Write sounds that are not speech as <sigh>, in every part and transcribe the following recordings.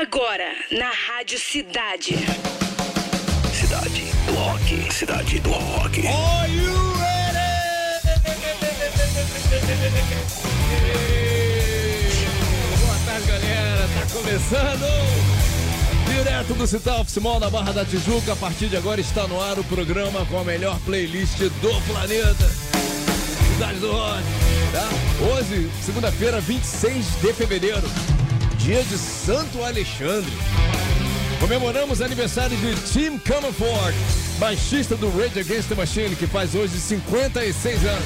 Agora, na Rádio Cidade. Cidade do Rock. Cidade do Rock. Are you ready? Boa tarde, galera. Tá começando. Direto do Cital Oficial na Barra da Tijuca. A partir de agora está no ar o programa com a melhor playlist do planeta. Cidade do Rock. Tá? Hoje, segunda-feira, 26 de fevereiro. Dia de Santo Alexandre. Comemoramos aniversário de Tim Comerford, baixista do Rage Against the Machine, que faz hoje 56 anos.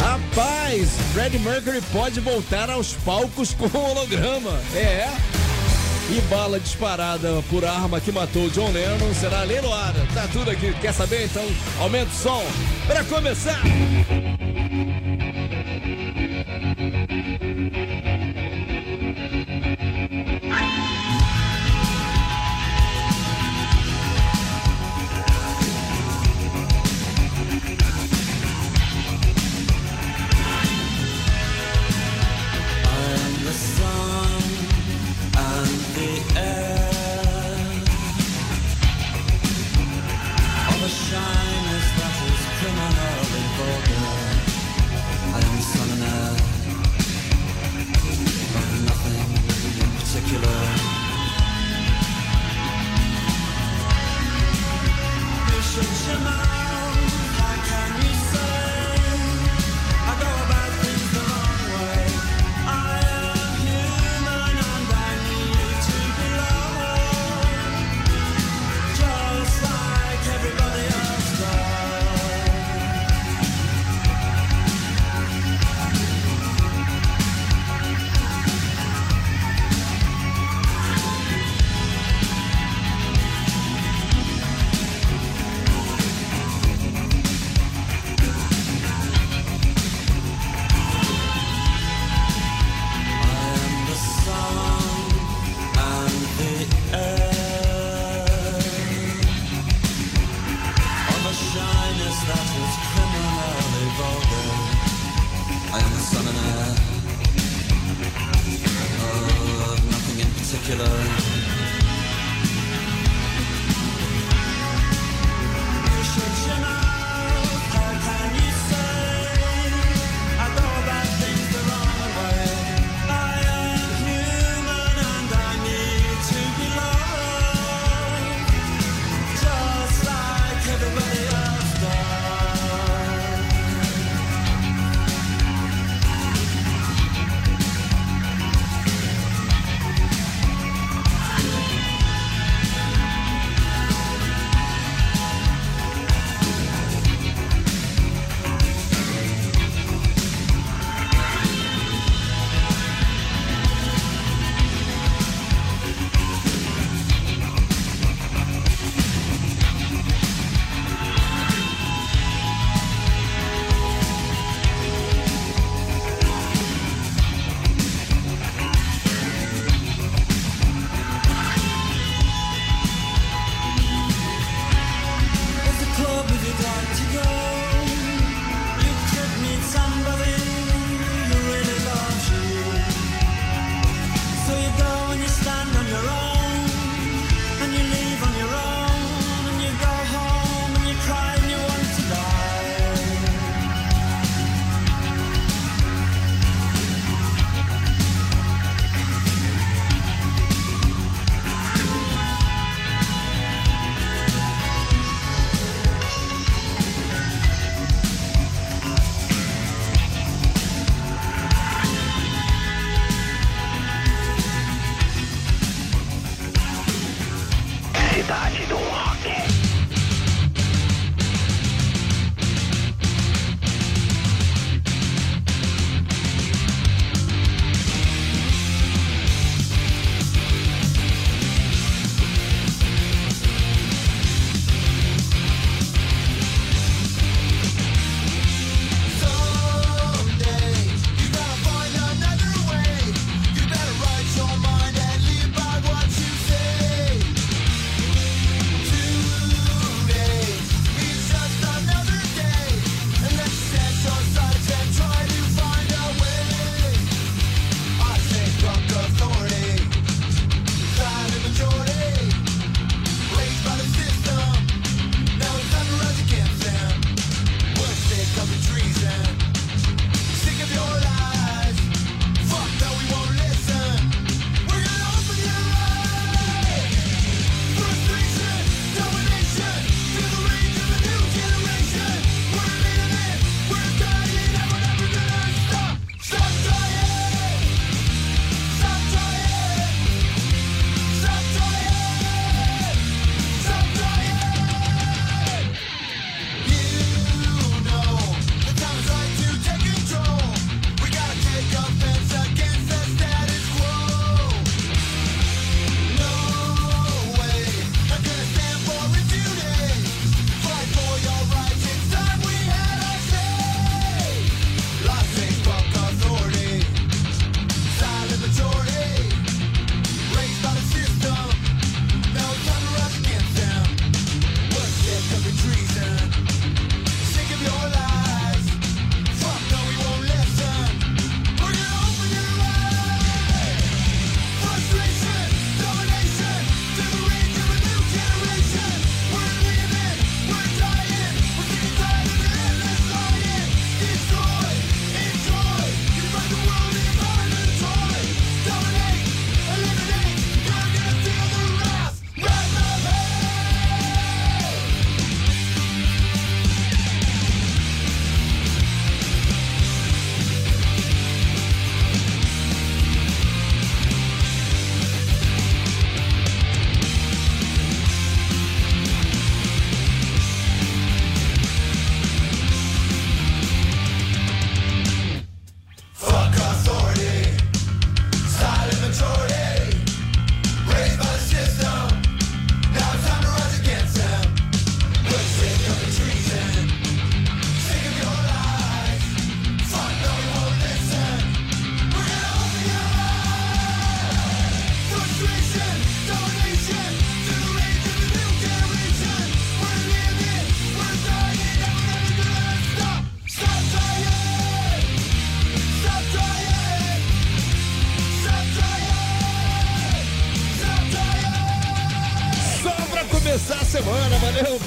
Rapaz, Freddie Mercury pode voltar aos palcos com holograma. É. E bala disparada por arma que matou John Lennon será leiloada. Tá tudo aqui. Quer saber? Então aumenta o som. Para começar.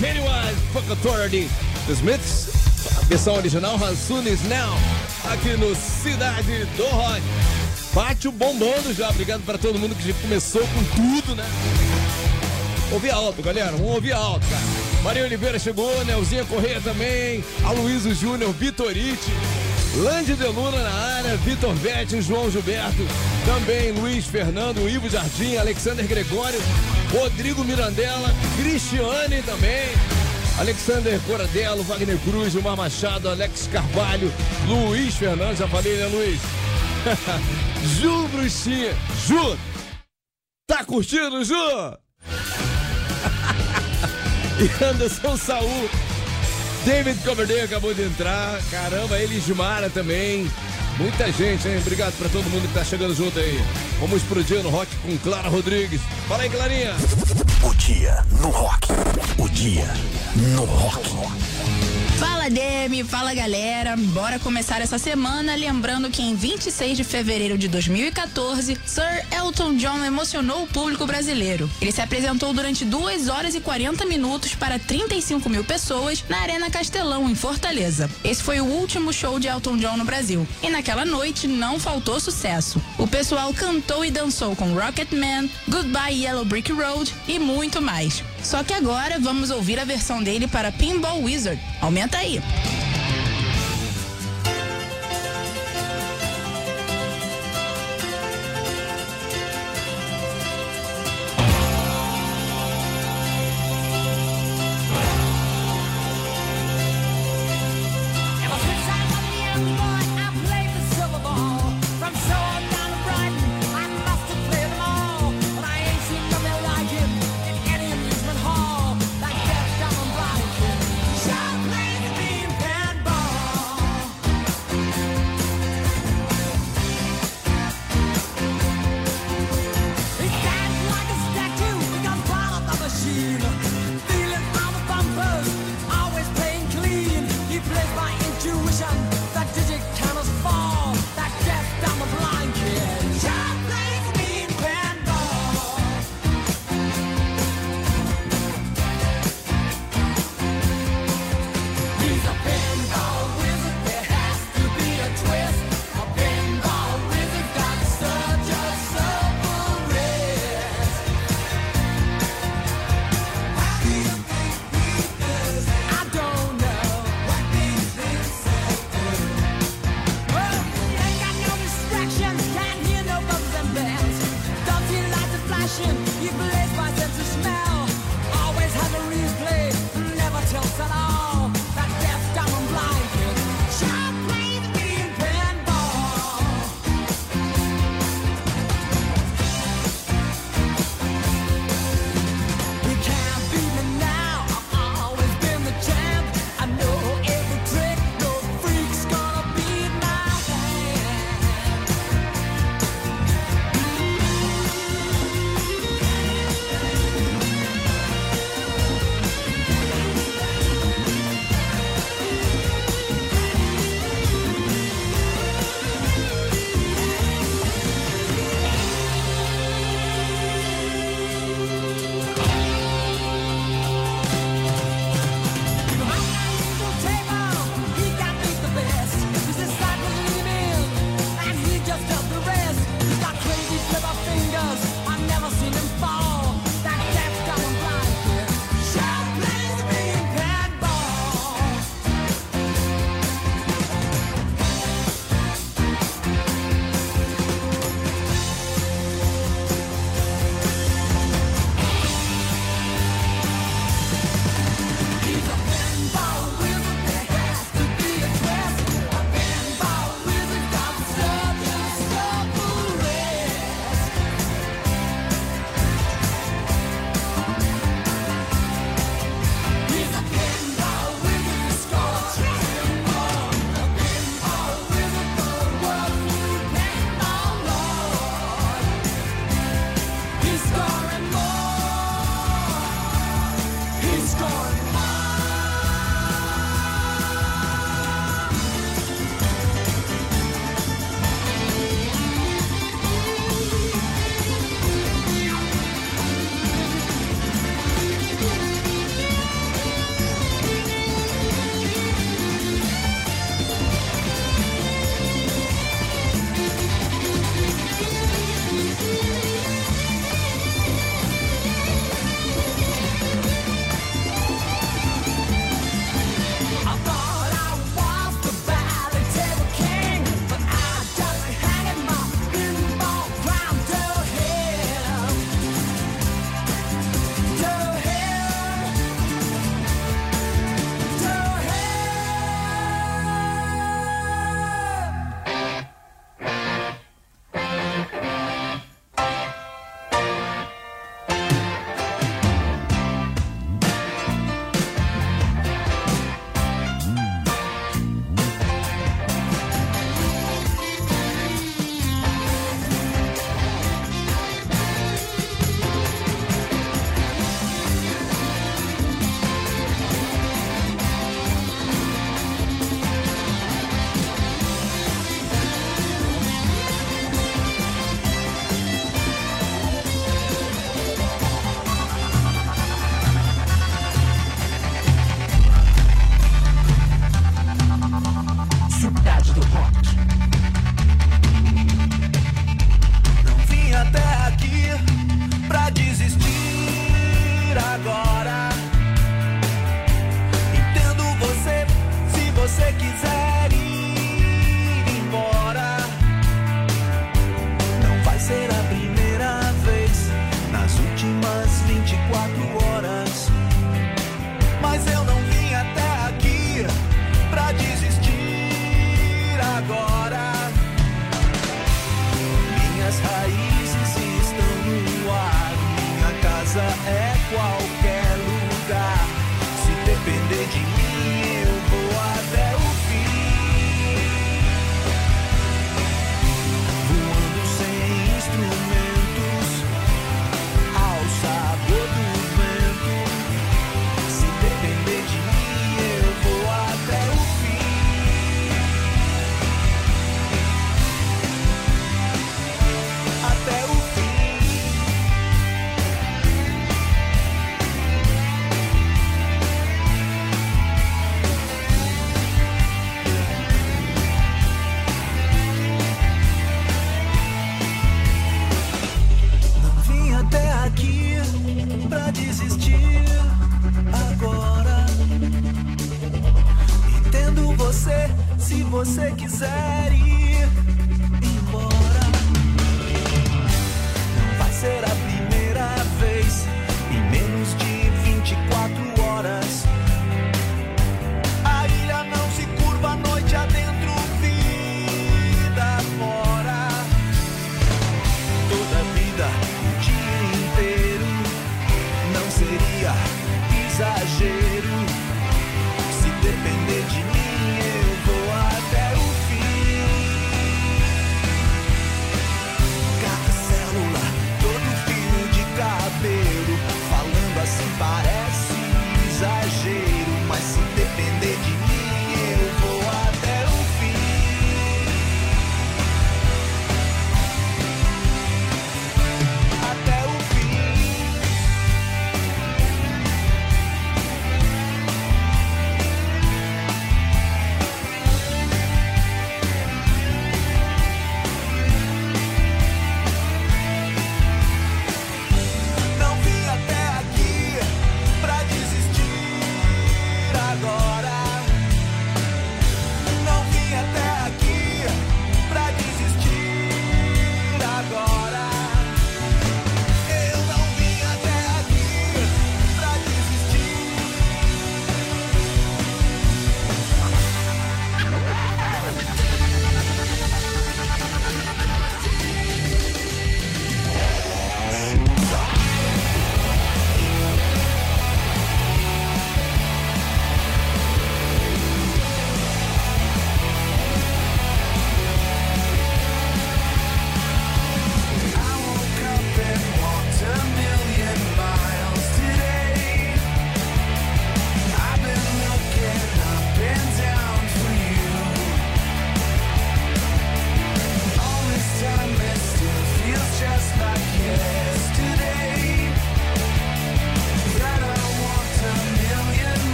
Pennywise, Fuck Authority, The Smiths, a versão original, Hansunis Now, aqui no Cidade do Rock. Pátio bombando já, obrigado para todo mundo que já começou com tudo, né? Ouvir alto, galera, vamos ouvir alto, cara. Maria Oliveira chegou, Nelzinha Correia também, Aloysio Júnior, Vitorite, Lande de Luna na área, Vitor Vetti, João Gilberto, também Luiz Fernando, Ivo Jardim, Alexander Gregório, Rodrigo Mirandela, Cristiane também, Alexander Coradelo, Wagner Cruz, Gilmar Machado, Alex Carvalho, Luiz Fernando, já falei, né, Luiz? <laughs> Ju Bruxinha, Ju, tá curtindo, Ju? <laughs> e Anderson Saul. David Coverdale acabou de entrar. Caramba, Elismara também. Muita gente, hein? Obrigado pra todo mundo que tá chegando junto aí. Vamos explodir no rock com Clara Rodrigues. Fala aí, Clarinha. O dia no rock. O dia no rock. Fala Demi, fala galera. Bora começar essa semana lembrando que em 26 de fevereiro de 2014, Sir Elton John emocionou o público brasileiro. Ele se apresentou durante 2 horas e 40 minutos para 35 mil pessoas na Arena Castelão, em Fortaleza. Esse foi o último show de Elton John no Brasil. E naquela noite não faltou sucesso. O pessoal cantou e dançou com Rocket Man, Goodbye Yellow Brick Road e muito mais. Só que agora vamos ouvir a versão dele para Pinball Wizard. Aumenta aí.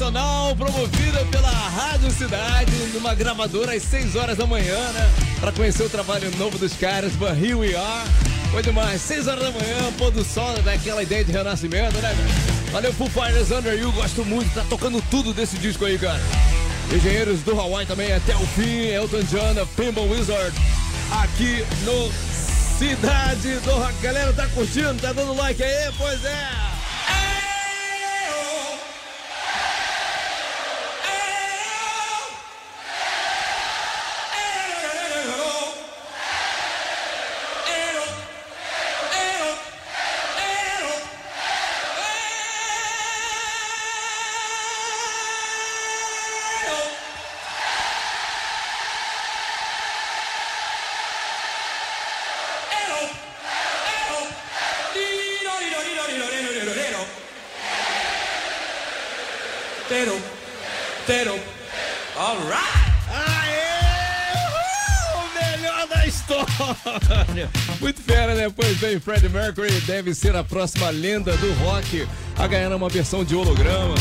Promocional promovida pela Rádio Cidade, numa gravadora às 6 horas da manhã, né? Pra conhecer o trabalho novo dos caras, But Here We Are. Foi demais, 6 horas da manhã, pôr do sol, daquela ideia de renascimento, né? Valeu, Full Fighters Under You, gosto muito, tá tocando tudo desse disco aí, cara. Engenheiros do Hawaii também até o fim, Elton John, Pinball Wizard, aqui no Cidade do Rock. Galera, tá curtindo? Tá dando like aí? Pois é! Freddie Mercury deve ser a próxima lenda do rock a ganhar uma versão de holograma.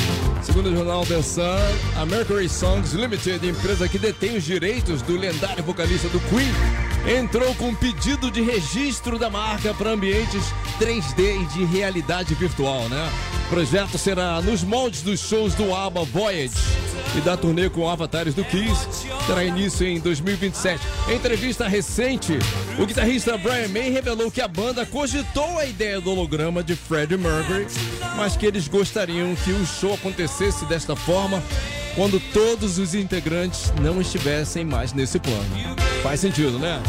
Segundo o jornal The Sun, a Mercury Songs Limited, empresa que detém os direitos do lendário vocalista do Queen, entrou com um pedido de registro da marca para ambientes 3D e de realidade virtual, né? O projeto será nos moldes dos shows do ABBA Voyage e da turnê com avatares do Kiss terá início em 2027. Em entrevista recente, o guitarrista Brian May revelou que a banda cogitou a ideia do holograma de Freddie Mercury, mas que eles gostariam que o show acontecesse desta forma quando todos os integrantes não estivessem mais nesse plano. Faz sentido, né?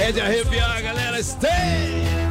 É de arrepiar, galera. Stay!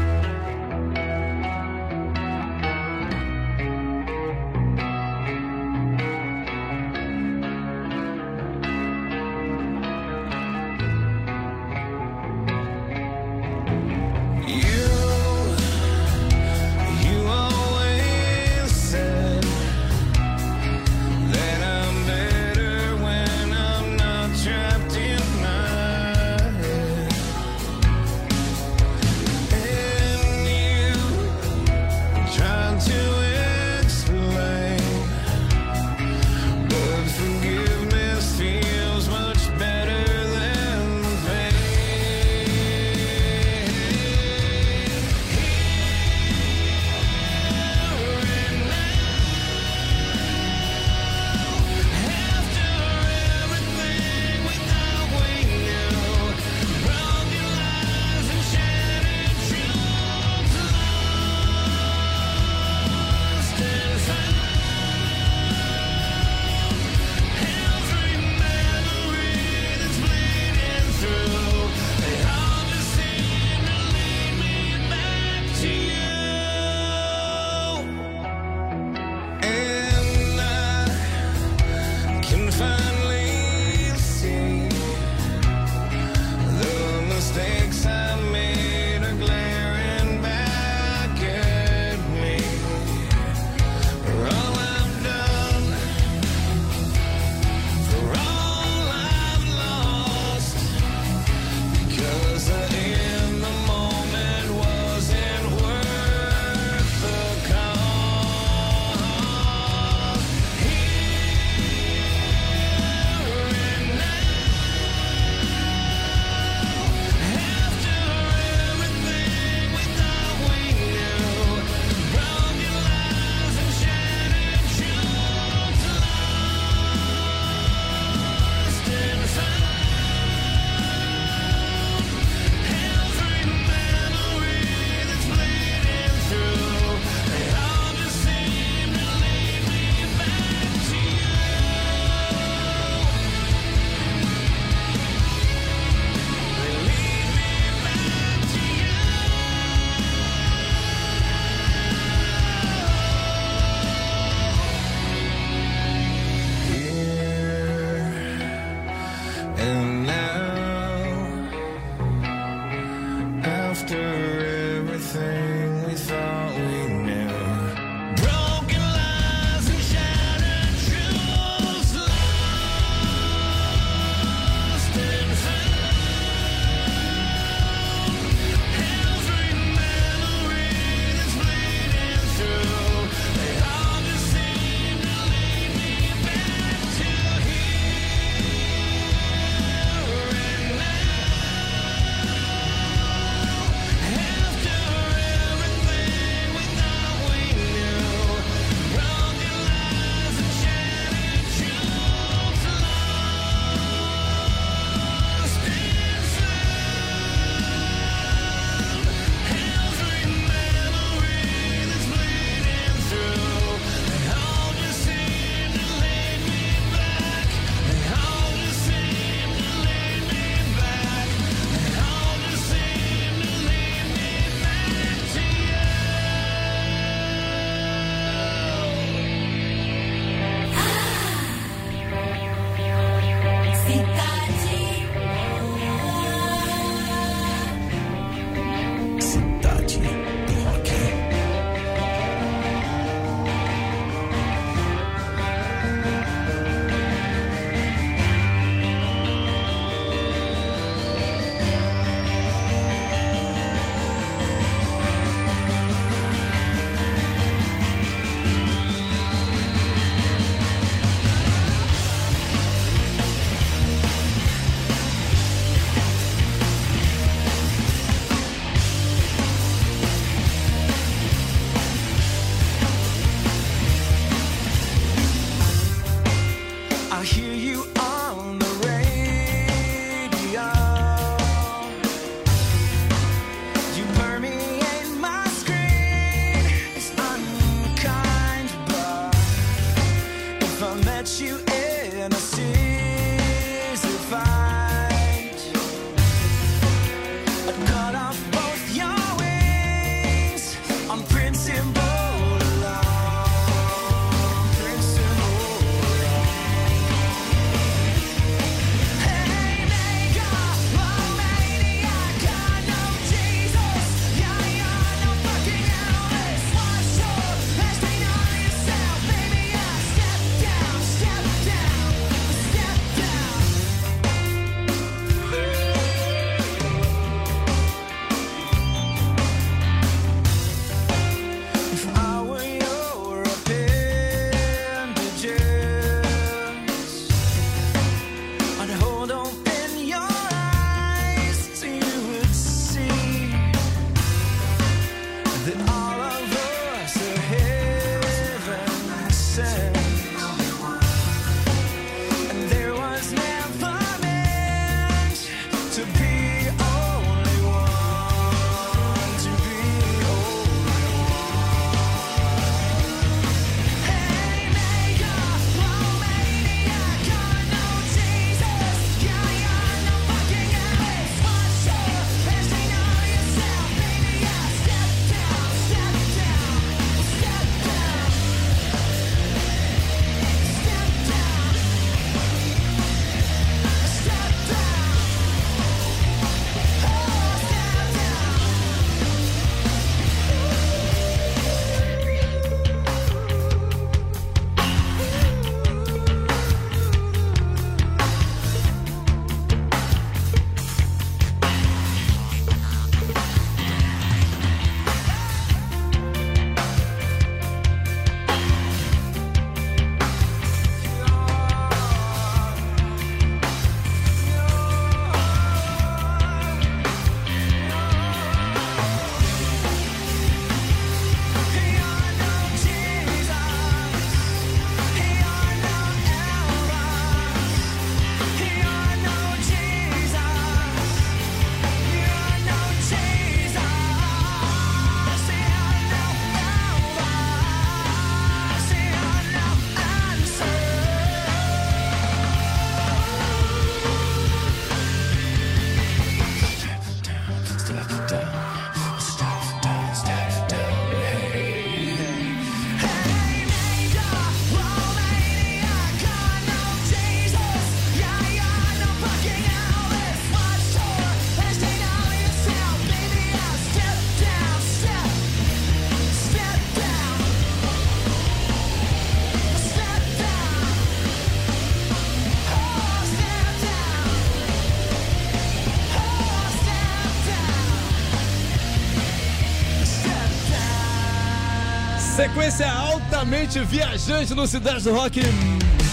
Sequência altamente viajante no Cidade do Rock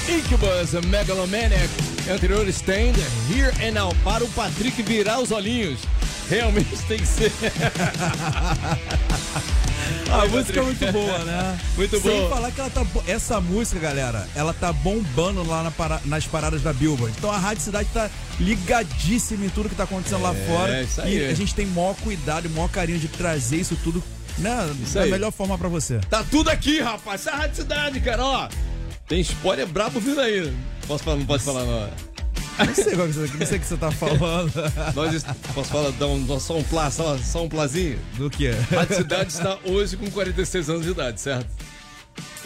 Incubus, Megalomaniac, anterior Stand, Here and Now, para o Patrick virar os olhinhos. Realmente tem que ser. <laughs> A música é muito boa, né? Muito Sem boa. falar que ela tá. Essa música, galera, ela tá bombando lá na para- nas paradas da Billboard. Então a Rádio Cidade tá ligadíssima em tudo que tá acontecendo lá fora. isso aí. E a gente tem maior cuidado e maior carinho de trazer isso tudo né, da aí. melhor forma pra você. Tá tudo aqui, rapaz. Essa é a Rádio Cidade, cara, ó. Tem spoiler brabo vindo aí. Posso falar, não posso falar, não. Não sei, qual que você- não sei o que você tá <laughs> falando. Nós, posso falar, dar um, só um plá, só, só um plazinho? Do que? A Cidade está hoje com 46 anos de idade, certo?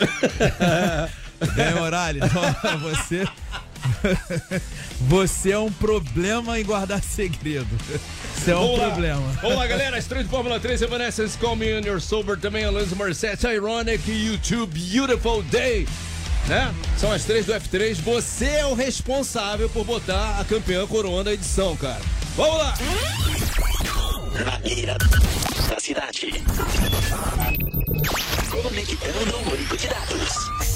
<laughs> Bem, Morales, então você. <laughs> Você é um problema em guardar segredo. Você é um Vamos lá. problema. Vamos lá, galera. Estreia de Fórmula 3, Evanescence, Call Me On Your Sober, também Alanis Morissette, Ironic, YouTube, Beautiful Day. Né? São as três do F3. Você é o responsável por botar a campeã coroando a edição, cara. Vamos lá! Na mira da cidade. Conectando o banco de dados.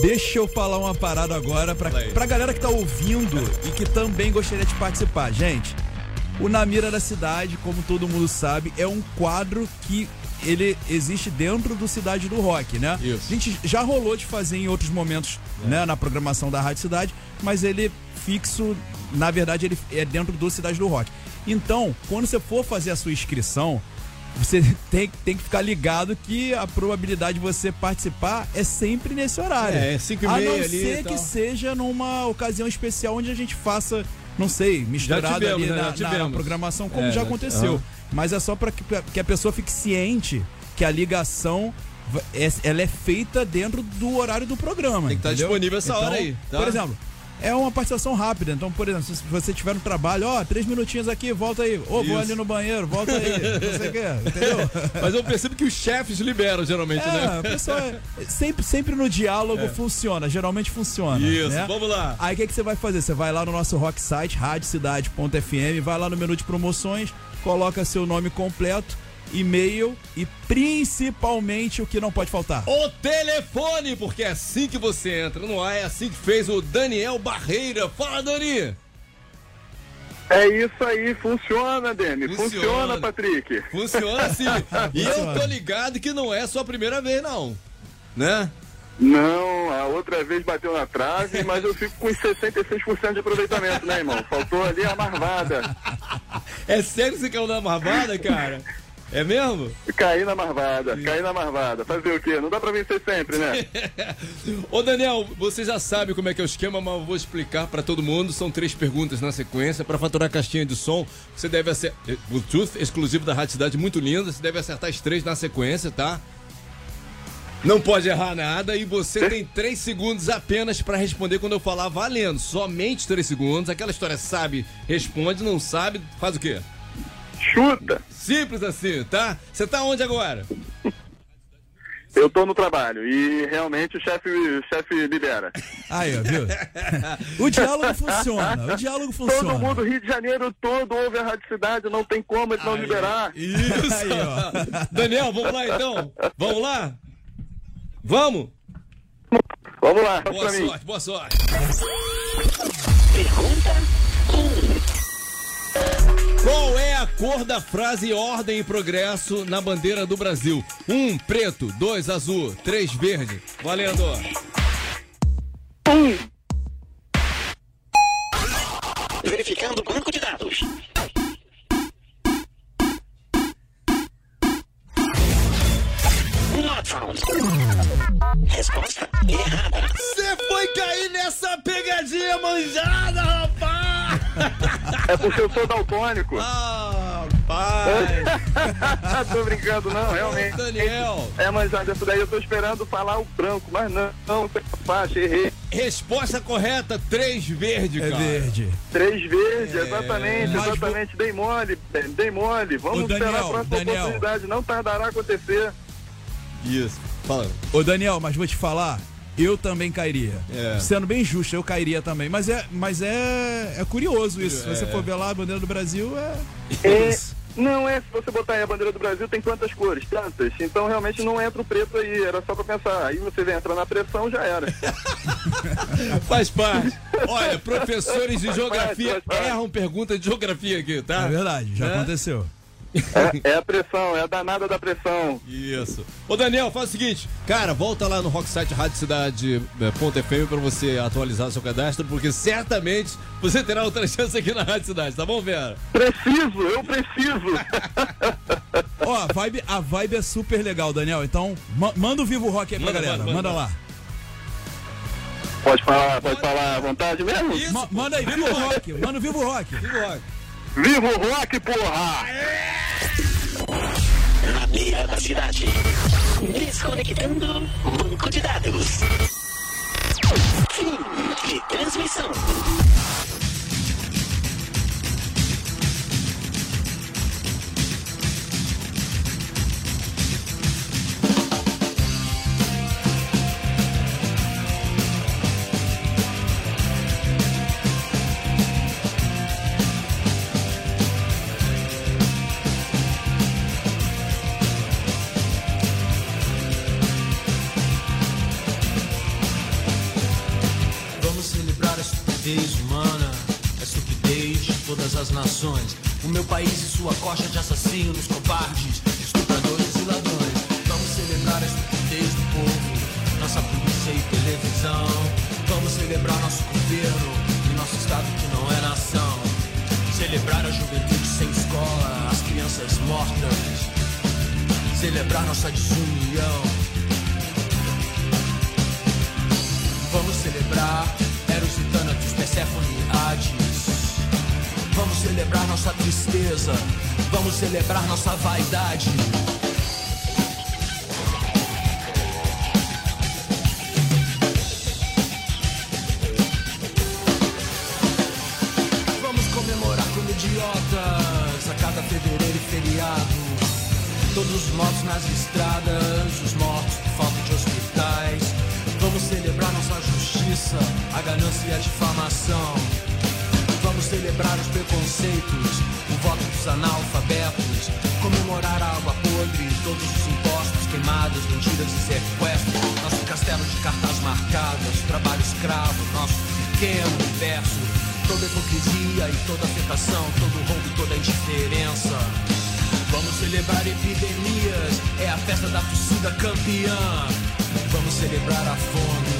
Deixa eu falar uma parada agora pra, pra galera que tá ouvindo e que também gostaria de participar. Gente, o Na Mira da Cidade, como todo mundo sabe, é um quadro que ele existe dentro do Cidade do Rock, né? Isso. A gente já rolou de fazer em outros momentos, né, na programação da Rádio Cidade, mas ele fixo, na verdade, ele é dentro do Cidade do Rock. Então, quando você for fazer a sua inscrição, você <laughs> tem, tem que ficar ligado que a probabilidade de você participar é sempre nesse horário. É, cinco e A não ser que seja numa ocasião especial onde a gente faça, não sei, misturado tivemos, ali né? na, na programação, como É, já aconteceu. Mas é só para que, pra que a pessoa fique ciente que a ligação é- ela é feita dentro do horário do programa. Tem que estar entendeu? disponível essa Então, hora aí, tá? Por exemplo, é uma participação rápida. Então, por exemplo, se você estiver no trabalho, ó, três minutinhos aqui, volta aí. Ô, vou ali no banheiro, volta aí. Não sei o que, entendeu? <laughs> Mas eu percebo que os chefes liberam, geralmente, É, né? a pessoa é- sempre, sempre no diálogo funciona, geralmente funciona. Isso, né? vamos lá. Aí o que, que você vai fazer? Você vai lá no nosso rock site, radiocidade.fm, vai lá no menu de promoções, coloca seu nome completo e-mail e principalmente o que não pode faltar. O telefone, porque é assim que você entra no ar, é assim que fez o Daniel Barreira. Fala, Dani! É isso aí, funciona, Demi. Funciona. Funciona, Patrick. Funciona assim. <laughs> e eu tô ligado que não é sua primeira vez, não. Né? Não, a outra vez bateu na trave, mas eu fico com uns 66% de aproveitamento, né, irmão? Faltou ali a marvada. É sério que você caiu na marvada, cara? É mesmo? Caí na marvada, caí na marvada. Fazer o quê? Não dá pra vencer sempre, né? <laughs> Ô Daniel, você já sabe como é que é o esquema, mas eu vou explicar pra todo mundo. São três perguntas na sequência. Pra faturar a caixinha de som, você deve acertar. Bluetooth, exclusivo da Rádio Cidade, muito linda. Você deve acertar as três na sequência, tá? Não pode errar nada e você tem três segundos apenas pra responder quando eu falar valendo. Somente três segundos. Aquela história sabe, responde, não sabe, faz o quê? Chuta! Simples assim, tá? Você tá onde agora? <laughs> Eu tô no trabalho e realmente o chefe o chefe libera. Aí, ó, viu? O diálogo <laughs> funciona, o diálogo Todo funciona. mundo, Rio de Janeiro todo, ouve a Rádio Cidade, não tem como ele não liberar. Isso! Aí, ó. <laughs> Daniel, vamos lá então? Vamos lá? Vamos? Vamos lá, Boa pra mim. sorte, boa sorte. Qual é a cor da frase ordem e progresso na bandeira do Brasil? Um, preto. Dois, azul. Três, verde. Valendo. Verificando o banco de dados. Not found. Resposta errada. Você foi cair nessa pegadinha manjada, rapaz! É porque eu sou daltônico. Ah, pai! <laughs> Tô brincando, não, Ô, realmente. Daniel, É, mas já dessa daí eu tô esperando falar o branco, mas não, não, foi faixa, errei. resposta correta, três verde, É cara. verde. Três vezes, É, exatamente, mas exatamente. Dei mole, dei mole. Vamos Daniel, esperar a próxima Daniel. oportunidade, não tardará a acontecer. Isso. Fala. Ô Daniel, mas vou te falar, eu também cairia. É. Sendo bem justo, eu cairia também. Mas é, mas é, é curioso isso. Se você É. for ver lá a bandeira do Brasil, é. É, não é, se você botar aí a bandeira do Brasil, tem quantas cores? Tantas. Então realmente não entra o preto aí, era só pra pensar. Aí você vem entrar na pressão, já era. <laughs> Faz parte. Olha, professores de Faz geografia parte, erram pergunta de geografia aqui, tá? É verdade, já É? aconteceu. É, é a pressão, é a danada da pressão. Isso. Ô Daniel, faz o seguinte, cara, volta lá no Rocksite Rádio Cidade eh, pra você atualizar seu cadastro, porque certamente você terá outra chance aqui na Rádio Cidade, tá bom, Vera? Preciso, eu preciso. <laughs> Ó, a vibe, a vibe é super legal, Daniel. Então, ma- manda o Vivo Rock aí pra Manda, galera. manda, Manda, manda. lá. Pode falar, pode falar à vontade mesmo? Isso, Ma- manda aí, Vivo Rock. Manda o Vivo Rock. Vivo Rock. Viva o rock, porra! Na beira da cidade. Desconectando banco de dados. Fim de transmissão. Vamos celebrar a estupidez humana, a estupidez de todas as nações. O meu país e sua coxa de assassinos, covardes, estupradores e ladrões. Vamos celebrar a estupidez do povo, nossa polícia e televisão. Vamos celebrar nosso governo e nosso estado que não é nação. Celebrar a juventude sem escola, as crianças mortas. Celebrar nossa desunião. Vamos celebrar Eros e Thanatos, Persephone e Hades. Vamos celebrar nossa tristeza. Vamos celebrar nossa vaidade. Vamos comemorar como idiotas a cada fevereiro e feriado. Todos os mortos nas estradas, os mortos por falta de hospitais. Vamos celebrar nossa justiça, a ganância e a difamação. Vamos celebrar os preconceitos, o voto dos analfabetos. Comemorar a água podre, todos os impostos, queimadas, mentiras e sequestros. Nosso castelo de cartas marcadas, trabalho escravo, nosso pequeno universo. Toda hipocrisia e toda afetação, todo roubo e toda indiferença. Vamos celebrar epidemias, é a festa da torcida campeã. Vamos celebrar a fome,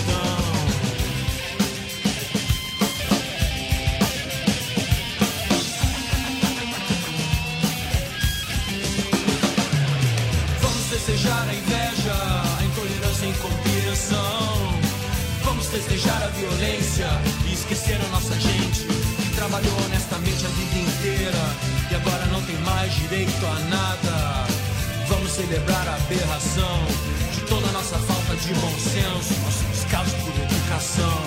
Violência e esquecer a nossa gente que trabalhou honestamente a vida inteira e agora não tem mais direito a nada. Vamos celebrar a aberração de toda a nossa falta de bom senso, nosso descaso por educação.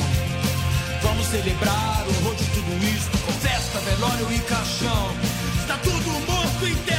Vamos celebrar o horror de tudo isso com festa, velório e caixão. Está tudo morto, enterrado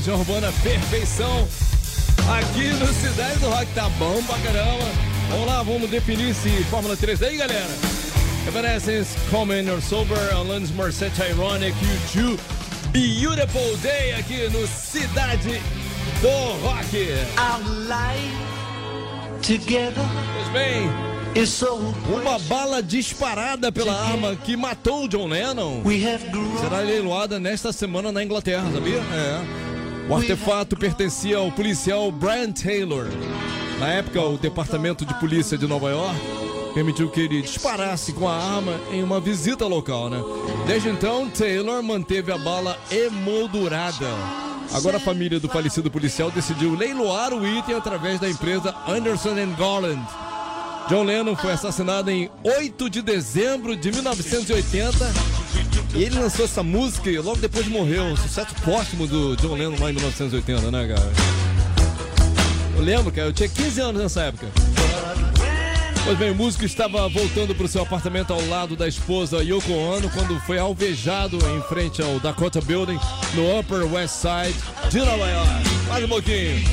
Legião Urbana Perfeição. Aqui no Cidade do Rock tá bom pra caramba. Vamos lá, vamos definir esse Fórmula 3 aí, galera. Evanescence, Common or Sober, Alanis Morissette, Ironic, U2, Beautiful Day aqui no Cidade do Rock. Our life together Pois bem, uma bala disparada pela arma que matou o John Lennon será leiloada nesta semana na Inglaterra, sabia? É. O artefato pertencia ao policial Brian Taylor. Na época, o Departamento de Polícia de Nova York permitiu que ele disparasse com a arma em uma visita local, né? Desde então, Taylor manteve a bala emoldurada. Agora a família do falecido policial decidiu leiloar o item através da empresa Anderson Garland. John Lennon foi assassinado em 8 de dezembro de 1980 e ele lançou essa música e logo depois morreu. Um sucesso póstumo do John Lennon lá em 1980, né, cara? Eu lembro, cara, eu tinha 15 anos nessa época. Pois bem, o músico estava voltando para o seu apartamento ao lado da esposa Yoko Ono quando foi alvejado em frente ao Dakota Building no Upper West Side de Nova York. Mais um pouquinho.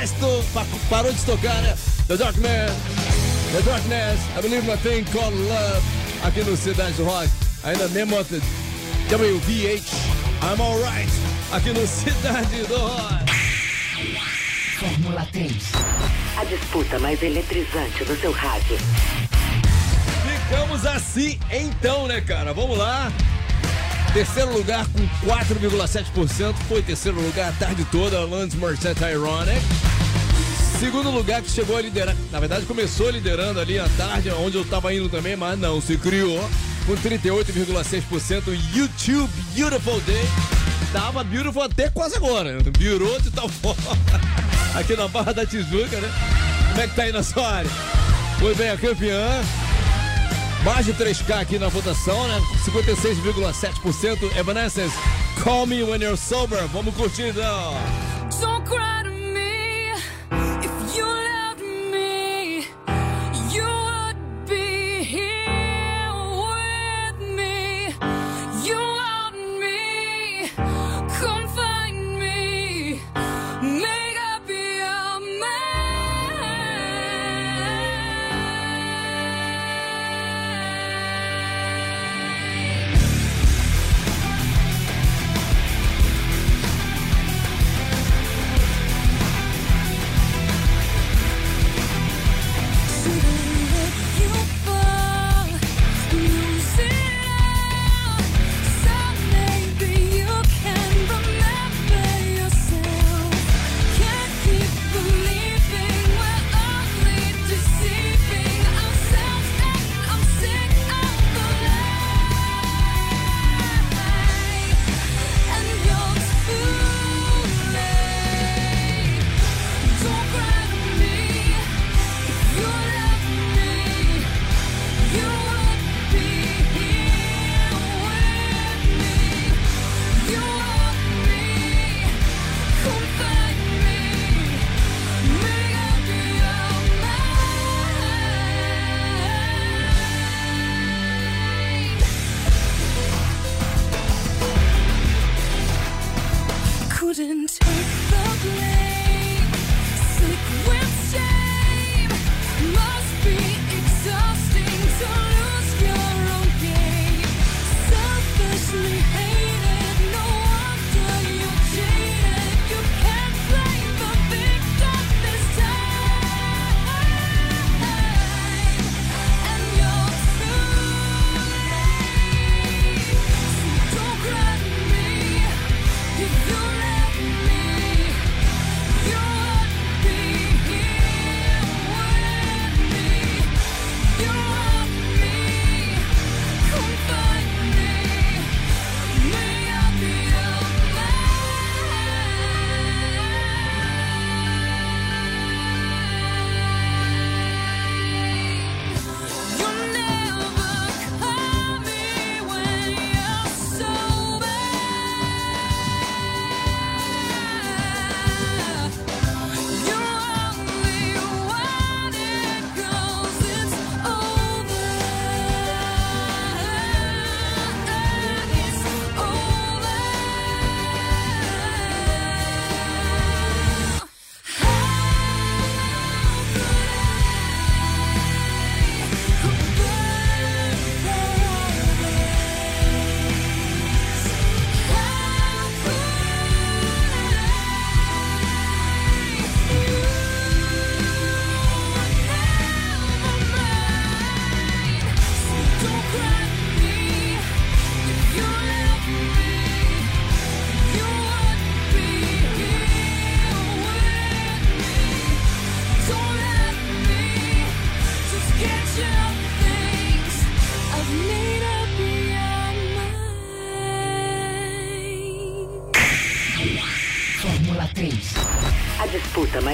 Mais to- pa- parou de tocar, né? The Darkness. The Darkness. I believe in a thing called love. Aqui no Cidade do Rock. Ainda mesmo WVH. I'm alright. Aqui no Cidade do Rock. Fórmula 3. A disputa mais eletrizante do seu rádio. Ficamos assim então, né, cara? Vamos lá. Terceiro lugar com 4,7%. Foi terceiro lugar a tarde toda, Alanis Morissette Ironic. Segundo lugar que chegou a liderar. Na verdade, começou liderando ali à tarde, onde eu tava indo também, mas não, se criou. Com 38,6%. YouTube Beautiful Day. Tava beautiful até quase agora. Virou de tal <laughs> forma. Aqui na Barra da Tijuca, né? Como é que tá aí na sua área? Foi bem a campeã. Mais de 3K aqui na votação, né? 56,7% Evanescence. Call me when you're sober. Vamos curtir então.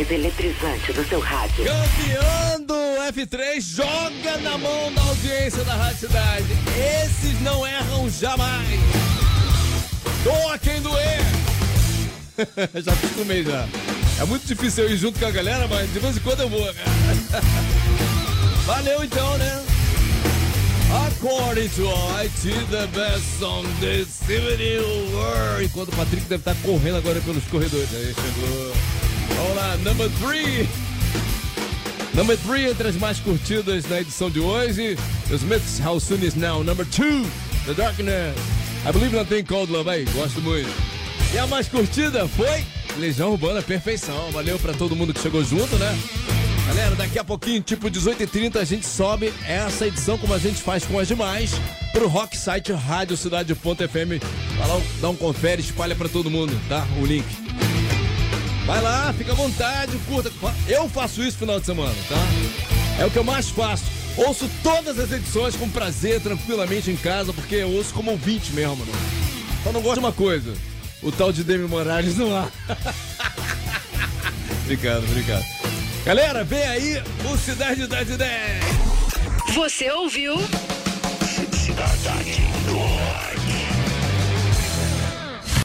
Mais eletrizante do seu rádio. Campeão do F3 joga na mão da audiência da Rádio Cidade. Esses não erram jamais. Doa quem doer. <laughs> já acostumei já. É muito difícil eu ir junto com a galera, mas de vez em quando eu vou, cara. <laughs> Valeu então, né? According to IT, the best song this civil world. Enquanto o Patrick deve estar correndo agora pelos corredores. Aí chegou. Vamos lá, number 3. Number 3 entre as mais curtidas na edição de hoje. The Smiths, How Soon Is Now. Number 2, The Darkness. I Believe Nothing Called Love. Aí, gosto muito. E a mais curtida foi Legião Urbana Perfeição. Valeu pra todo mundo que chegou junto, né? Galera, daqui a pouquinho, tipo 18h30, a gente sobe essa edição, como a gente faz com as demais, pro rock site Rádio Cidade.fm. Vai lá, dá um confere, espalha pra todo mundo, tá? O link. Vai lá, fica à vontade, curta. Eu faço isso no final de semana, tá? É o que eu mais faço. Ouço todas as edições com prazer, tranquilamente em casa, porque eu ouço como ouvinte mesmo, mano. Só não gosto de uma coisa. O tal de Demi Moraes não há. <laughs> obrigado, obrigado. Galera, vem aí o Cidade das Ideias. Você ouviu? Cidade